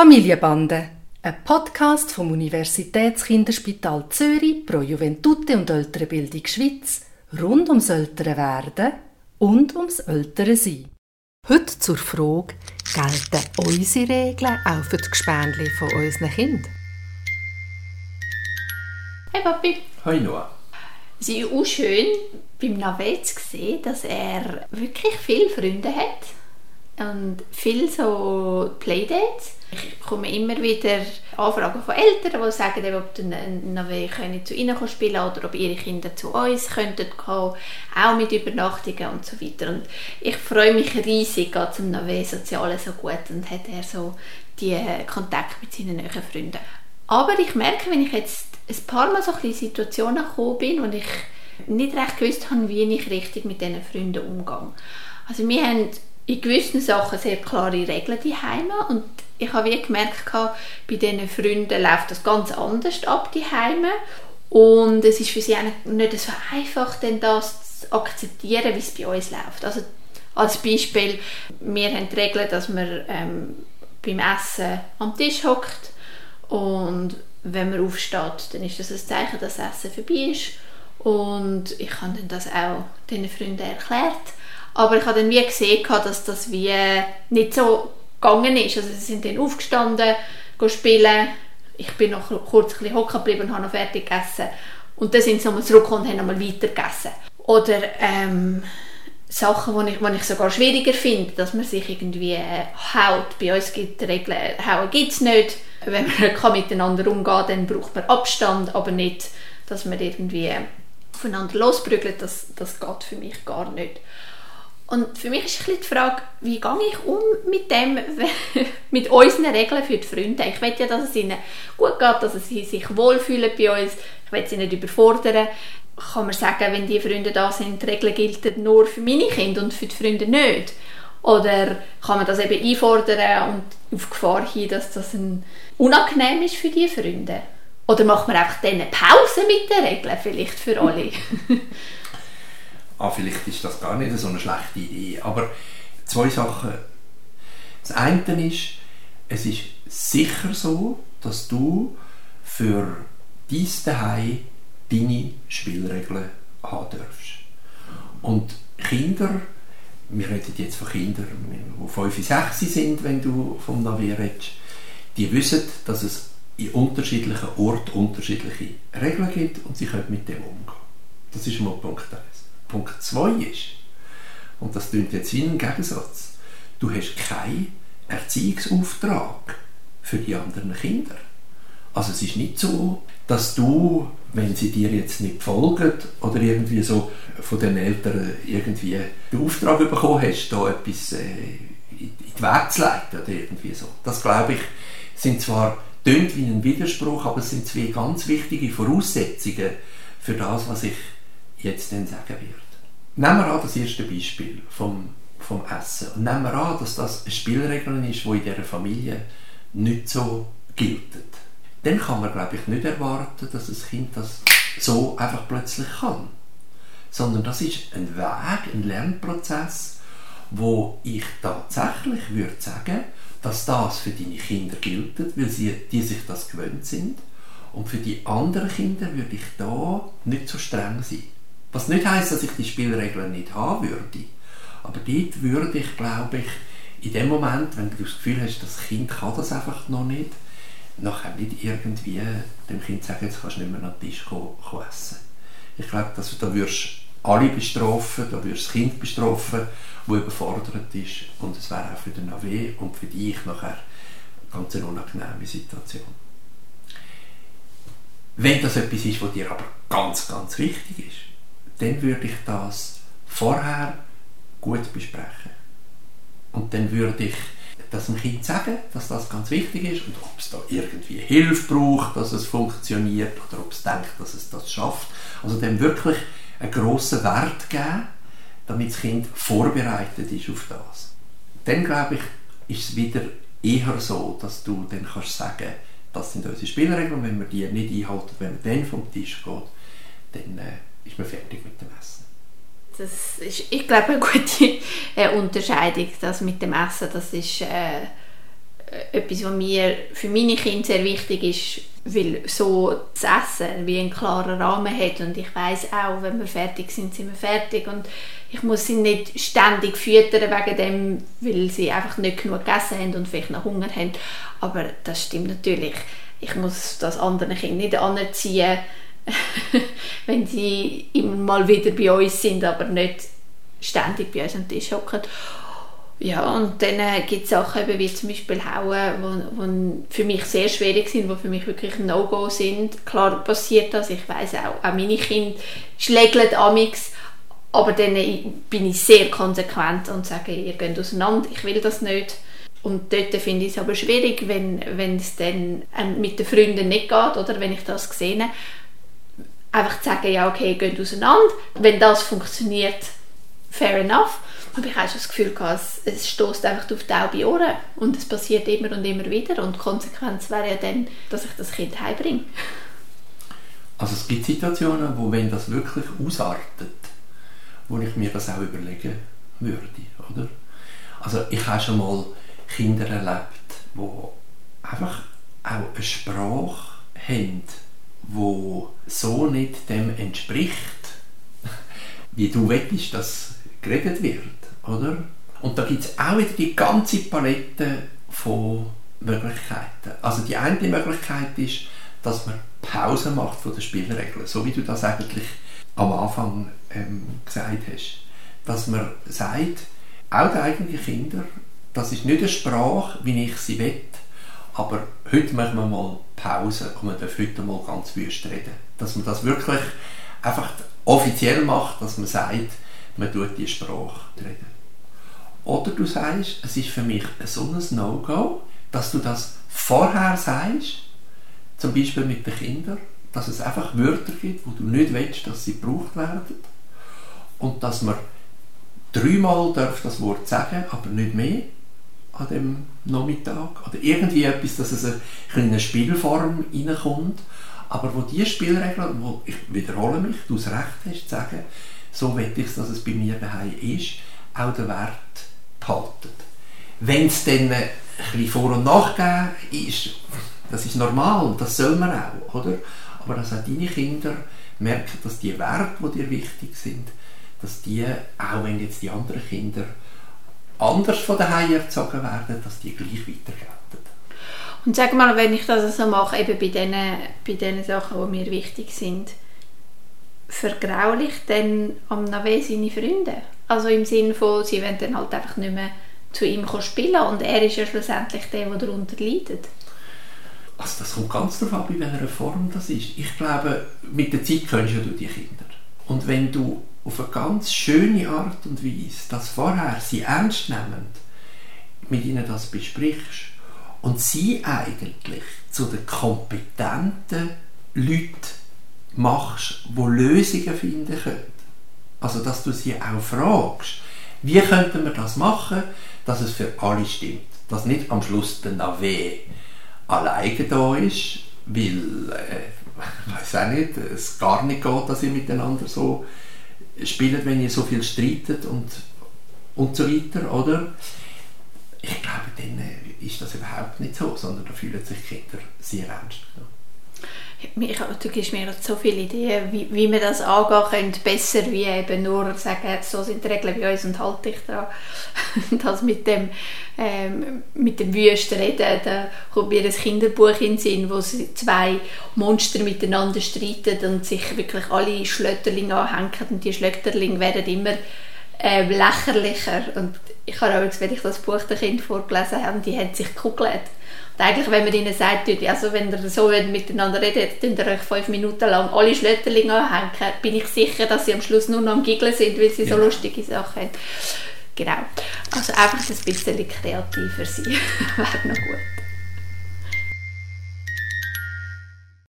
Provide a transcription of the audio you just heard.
Familienbande, ein Podcast vom Universitätskinderspital Zürich pro Juventute und Ältere Bildung Schweiz rund ums ältere Werden und ums ältere Sein. Heute zur Frage, gelten unsere Regeln auch für die Gespänli von unseren Kindern? Hey Papi. Hi Noah. Es ist auch schön, beim Navet zu sehen, dass er wirklich viele Freunde hat und viele so Playdates. Ich bekomme immer wieder Anfragen von Eltern, die sagen, ob Navet zu ihnen spielen oder ob ihre Kinder zu uns könnten kommen, auch mit Übernachtungen und so weiter. Und ich freue mich riesig, geht zum Navet Soziale so gut und hat er so die Kontakt mit seinen neuen Freunden. Aber ich merke, wenn ich jetzt ein paar Mal so ein Situationen gekommen bin und ich nicht recht gewusst habe, wie ich richtig mit diesen Freunden umgehe. Also wir haben in gewissen Sachen sehr klare Regeln daheim und ich habe gemerkt, bei diesen Freunden läuft das ganz anders ab daheim und es ist für sie nicht so einfach, denn das zu akzeptieren, wie es bei uns läuft. Also als Beispiel, wir haben die Regel, dass man ähm, beim Essen am Tisch hockt. Und wenn man aufsteht, dann ist das ein Zeichen, dass das Essen vorbei ist. Und ich habe dann das auch diesen Freunden erklärt aber ich habe dann wie gesehen, dass das wie nicht so gegangen ist. Also sie sind dann aufgestanden, spielen. Ich bin noch kurz ein bisschen hocken geblieben und habe noch fertig gegessen. Und dann sind sie nochmal zurückgekommen und haben nochmal weiter gegessen. Oder ähm, Sachen, die ich, ich sogar schwieriger finde, dass man sich irgendwie äh, haut. Bei uns gibt es Regeln, hauen gibt es nicht. Wenn man kann miteinander umgehen kann, dann braucht man Abstand, aber nicht, dass man irgendwie aufeinander losprügelt. Das, das geht für mich gar nicht. Und für mich ist ein die Frage, wie gehe ich um mit dem, mit unseren Regeln für die Freunde? Ich will ja, dass es ihnen gut geht, dass sie sich wohlfühlen bei uns. Ich will sie nicht überfordern. Kann man sagen, wenn die Freunde da sind, die Regeln gelten nur für meine Kinder und für die Freunde nicht? Oder kann man das eben einfordern und auf Gefahr hin, dass das ein unangenehm ist für die Freunde? Oder macht man einfach dann eine Pause mit den Regeln vielleicht für alle? ah, vielleicht ist das gar nicht so eine schlechte Idee. Aber zwei Sachen. Das eine ist, es ist sicher so, dass du für dein Daheim deine Spielregeln haben darfst. Und Kinder, wir reden jetzt von Kindern, die 5, 6 sind, wenn du vom Navi redest, die wissen, dass es in unterschiedlichen Orten unterschiedliche Regeln gibt und sie können mit dem umgehen. Das ist mal Punkt 1. Punkt 2 ist, und das klingt jetzt wie ein Gegensatz, du hast keinen Erziehungsauftrag für die anderen Kinder. Also es ist nicht so, dass du, wenn sie dir jetzt nicht folgen oder irgendwie so von den Eltern irgendwie den Auftrag bekommen hast, da etwas äh, in die Wege zu leiten oder irgendwie so. Das glaube ich, sind zwar tönt wie ein Widerspruch, aber es sind zwei ganz wichtige Voraussetzungen für das, was ich jetzt dann sagen werde. Nehmen wir an, das erste Beispiel vom, vom Essen. Und nehmen wir an, dass das eine Spielregel ist, die in dieser Familie nicht so gilt. Dann kann man, glaube ich, nicht erwarten, dass das Kind das so einfach plötzlich kann. Sondern das ist ein Weg, ein Lernprozess, wo ich tatsächlich würde sagen, dass das für deine Kinder gilt, weil sie, die sich das gewöhnt sind. Und für die anderen Kinder würde ich da nicht so streng sein. Was nicht heißt, dass ich die Spielregeln nicht haben würde. Aber dort würde ich, glaube ich, in dem Moment, wenn du das Gefühl hast, das Kind kann das einfach noch nicht, nachher nicht irgendwie dem Kind sagen, jetzt kannst du nicht mehr an den Tisch kommen, kommen essen. Ich glaube, dass da würdest alle bestrafen, da würdest das Kind bestrafen, das überfordert ist und es wäre auch für den AW und für dich nachher ganz eine unangenehme Situation. Wenn das etwas ist, was dir aber ganz, ganz wichtig ist, dann würde ich das vorher gut besprechen. Und dann würde ich das dem Kind sagen, dass das ganz wichtig ist und ob es da irgendwie Hilfe braucht, dass es funktioniert oder ob es denkt, dass es das schafft. Also dem wirklich einen grossen Wert geben, damit das Kind vorbereitet ist auf das. Dann glaube ich, ist es wieder eher so, dass du dann kannst sagen, das sind unsere Spielregeln wenn wir die nicht einhalten, wenn man dann vom Tisch geht, dann äh, ist man fertig mit dem Essen. Das ist, ich glaube, eine gute äh, Unterscheidung. Das mit dem Essen, das ist äh, äh, etwas, was mir für meine Kinder sehr wichtig ist, weil so das Essen wie einen klaren Rahmen hat und ich weiß auch, wenn wir fertig sind, sind wir fertig und ich muss sie nicht ständig füttern wegen dem, weil sie einfach nicht genug gegessen haben und vielleicht noch Hunger haben. Aber das stimmt natürlich. Ich muss das anderen Kind nicht anziehen, wenn sie immer mal wieder bei uns sind, aber nicht ständig bei uns am Tisch hocken. Ja, und dann äh, gibt es Sachen eben wie zum Beispiel Hauen, die für mich sehr schwierig sind, die für mich wirklich ein No-Go sind. Klar passiert das, ich weiß auch, auch meine Kinder schlägeln amix, aber dann bin ich sehr konsequent und sage, ihr geht auseinander, ich will das nicht. Und dort finde ich es aber schwierig, wenn, wenn es dann ähm, mit den Freunden nicht geht oder wenn ich das sehe, einfach zu sagen, ja okay, geht auseinander. Wenn das funktioniert, fair enough. Aber ich schon das Gefühl, gehabt, es stößt einfach auf taube Ohren und es passiert immer und immer wieder und die Konsequenz wäre ja dann, dass ich das Kind heimbringe. Also es gibt Situationen, wo wenn das wirklich ausartet, wo ich mir das auch überlegen würde, oder? Also ich habe schon mal Kinder erlebt, wo einfach auch eine Sprache haben, wo so nicht dem entspricht, wie du willst, dass geredet wird, oder? Und da gibt es auch wieder die ganze Palette von Möglichkeiten. Also die eine Möglichkeit ist, dass man Pause macht von den Spielregeln, so wie du das eigentlich am Anfang ähm, gesagt hast. Dass man sagt, auch die eigenen Kinder, das ist nicht eine Sprache, wie ich sie will, aber heute machen wir mal Pause und wir dürfen heute mal ganz wüst reden. Dass man das wirklich einfach offiziell macht, dass man sagt, man tut die Sprache reden. Oder du sagst, es ist für mich so ein No-Go, dass du das vorher sagst, zum Beispiel mit den Kindern, dass es einfach Wörter gibt, wo du nicht willst, dass sie gebraucht werden und dass man dreimal darf das Wort sagen, aber nicht mehr an dem Nachmittag oder irgendwie etwas, dass es eine kleine Spielform reinkommt, aber wo die Spielregeln, wo ich wiederhole mich, du das Recht hast zu sagen, so will ich dass es bei mir daheim ist, auch den Wert behalten. Wenn es dann ein bisschen Vor- und Nachgeben ist, das ist normal, das soll man auch, oder? Aber dass auch deine Kinder merken, dass die Werte, die dir wichtig sind, dass die, auch wenn jetzt die anderen Kinder anders von daheim erzogen werden, dass die gleich weitergelten. Und sag mal, wenn ich das so mache, eben bei den, bei den Sachen, die mir wichtig sind, vergraulicht dann am Nave seine Freunde? Also im Sinne von, sie wollen dann halt einfach nicht mehr zu ihm spielen und er ist ja schlussendlich der, der darunter leidet. Also das kommt ganz darauf ab, in welcher Form das ist. Ich glaube, mit der Zeit kennst du die Kinder. Und wenn du auf eine ganz schöne Art und Weise das vorher sie ernst nehmend mit ihnen das besprichst und sie eigentlich zu den kompetenten Leuten machst, die Lösungen finden können. Also, dass du sie auch fragst, wie könnten wir das machen, dass es für alle stimmt. Dass nicht am Schluss der Nave alleine da ist, weil, äh, weiß auch nicht, es gar nicht geht, dass ihr miteinander so spielt, wenn ihr so viel streitet und, und so weiter, oder? Ich glaube, dann äh, ist das überhaupt nicht so, sondern da fühlen sich Kinder sehr ernst genommen du gibst mir so viele Ideen, wie, wie wir das angehen können, besser wie eben nur sagen, so sind die Regeln bei uns und halte dich daran. das mit dem, ähm, mit dem Wüsten reden, da kommt mir ein Kinderbuch in den Sinn, wo zwei Monster miteinander streiten und sich wirklich alle Schlötterlinge anhängen und die Schlötterlinge werden immer äh, lächerlicher und ich habe auch, wenn ich das Buch den Kind vorgelesen habe, die haben sich gekugelt eigentlich, wenn man ihnen sagt, also wenn ihr so miteinander redet, könnt ihr euch fünf Minuten lang alle Schlötterlinge anhängen, bin ich sicher, dass sie am Schluss nur noch am Giggeln sind, weil sie ja. so lustige Sachen haben. Genau. Also einfach ein bisschen kreativer sein, wäre noch gut.